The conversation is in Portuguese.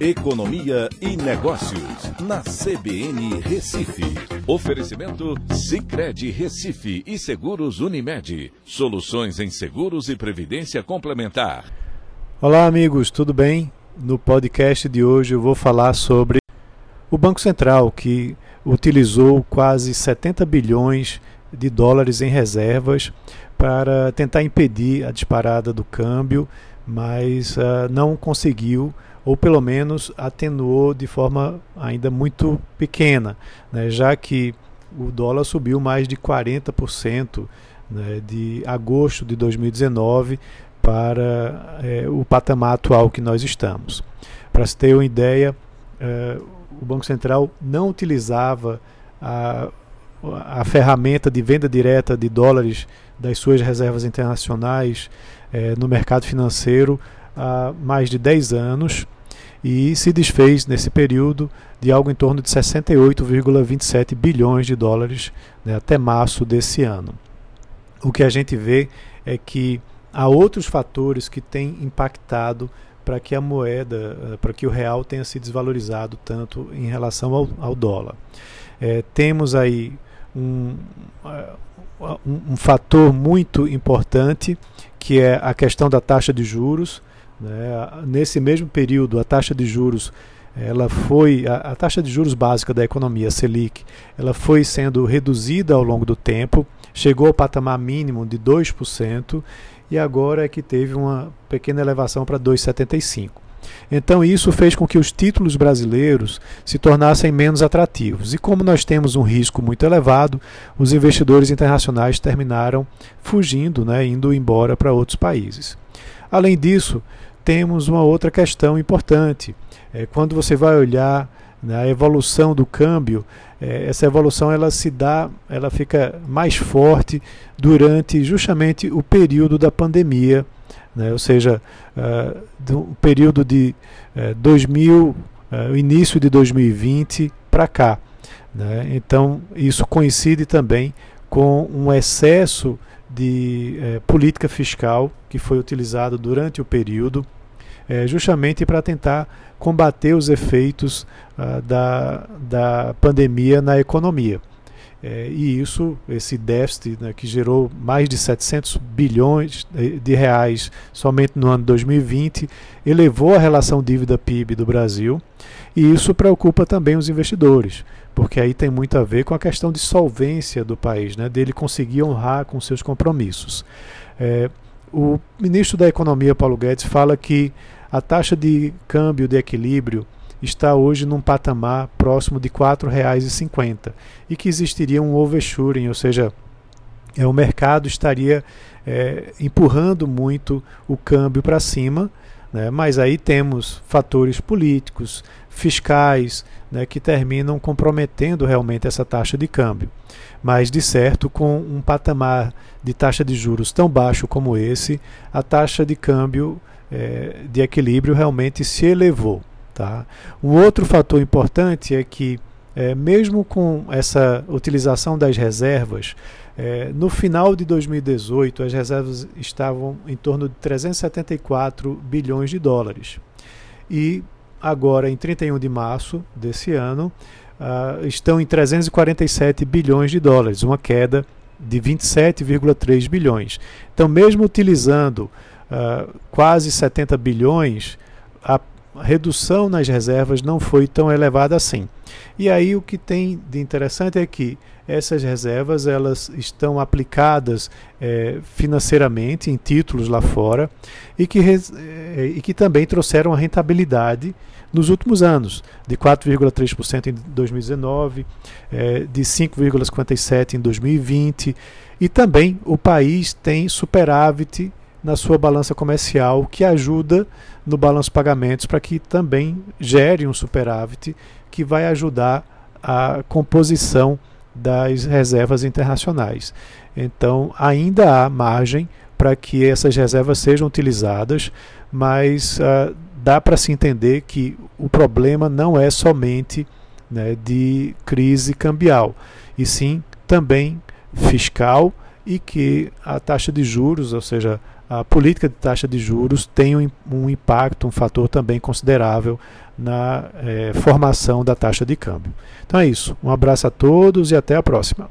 Economia e Negócios, na CBN Recife. Oferecimento Cicred Recife e Seguros Unimed. Soluções em seguros e previdência complementar. Olá, amigos, tudo bem? No podcast de hoje eu vou falar sobre o Banco Central, que utilizou quase 70 bilhões de dólares em reservas para tentar impedir a disparada do câmbio, mas uh, não conseguiu ou pelo menos atenuou de forma ainda muito pequena, né, já que o dólar subiu mais de 40% né, de agosto de 2019 para é, o patamar atual que nós estamos. Para se ter uma ideia, é, o Banco Central não utilizava a, a ferramenta de venda direta de dólares das suas reservas internacionais é, no mercado financeiro há mais de 10 anos e se desfez nesse período de algo em torno de 68,27 bilhões de dólares né, até março desse ano. O que a gente vê é que há outros fatores que têm impactado para que a moeda, eh, para que o real tenha se desvalorizado tanto em relação ao, ao dólar. É, temos aí um, um, um fator muito importante que é a questão da taxa de juros. Né? Nesse mesmo período, a taxa de juros ela foi a, a, taxa de juros básica da economia Selic, ela foi sendo reduzida ao longo do tempo, chegou ao patamar mínimo de 2% e agora é que teve uma pequena elevação para 2,75. Então isso fez com que os títulos brasileiros se tornassem menos atrativos. E como nós temos um risco muito elevado, os investidores internacionais terminaram fugindo, né, indo embora para outros países. Além disso, temos uma outra questão importante. É, quando você vai olhar né, a evolução do câmbio, é, essa evolução ela se dá, ela fica mais forte durante justamente o período da pandemia, né, ou seja, uh, do período de uh, 2000, uh, início de 2020 para cá. Né, então isso coincide também com um excesso de eh, política fiscal que foi utilizado durante o período é, justamente para tentar combater os efeitos ah, da, da pandemia na economia. É, e isso, esse déficit né, que gerou mais de 700 bilhões de reais somente no ano 2020, elevou a relação dívida-PIB do Brasil, e isso preocupa também os investidores, porque aí tem muito a ver com a questão de solvência do país, né, dele conseguir honrar com seus compromissos. É, o ministro da Economia, Paulo Guedes, fala que a taxa de câmbio de equilíbrio está hoje num patamar próximo de R$ 4,50 e que existiria um overshooting, ou seja, é, o mercado estaria é, empurrando muito o câmbio para cima, né, mas aí temos fatores políticos, fiscais, né, que terminam comprometendo realmente essa taxa de câmbio. Mas, de certo, com um patamar de taxa de juros tão baixo como esse, a taxa de câmbio é, de equilíbrio realmente se elevou. Tá? Um outro fator importante é que, é, mesmo com essa utilização das reservas, é, no final de 2018 as reservas estavam em torno de 374 bilhões de dólares. E agora, em 31 de março desse ano, uh, estão em 347 bilhões de dólares, uma queda de 27,3 bilhões. Então, mesmo utilizando uh, quase 70 bilhões, a redução nas reservas não foi tão elevada assim. E aí o que tem de interessante é que essas reservas elas estão aplicadas é, financeiramente em títulos lá fora e que, é, e que também trouxeram a rentabilidade nos últimos anos, de 4,3% em 2019, é, de 5,57% em 2020, e também o país tem superávit na sua balança comercial, que ajuda no balanço pagamentos para que também gere um superávit que vai ajudar a composição das reservas internacionais. Então, ainda há margem para que essas reservas sejam utilizadas, mas uh, dá para se entender que o problema não é somente né, de crise cambial, e sim também fiscal e que a taxa de juros, ou seja, a política de taxa de juros tem um, um impacto, um fator também considerável na é, formação da taxa de câmbio. Então é isso. Um abraço a todos e até a próxima.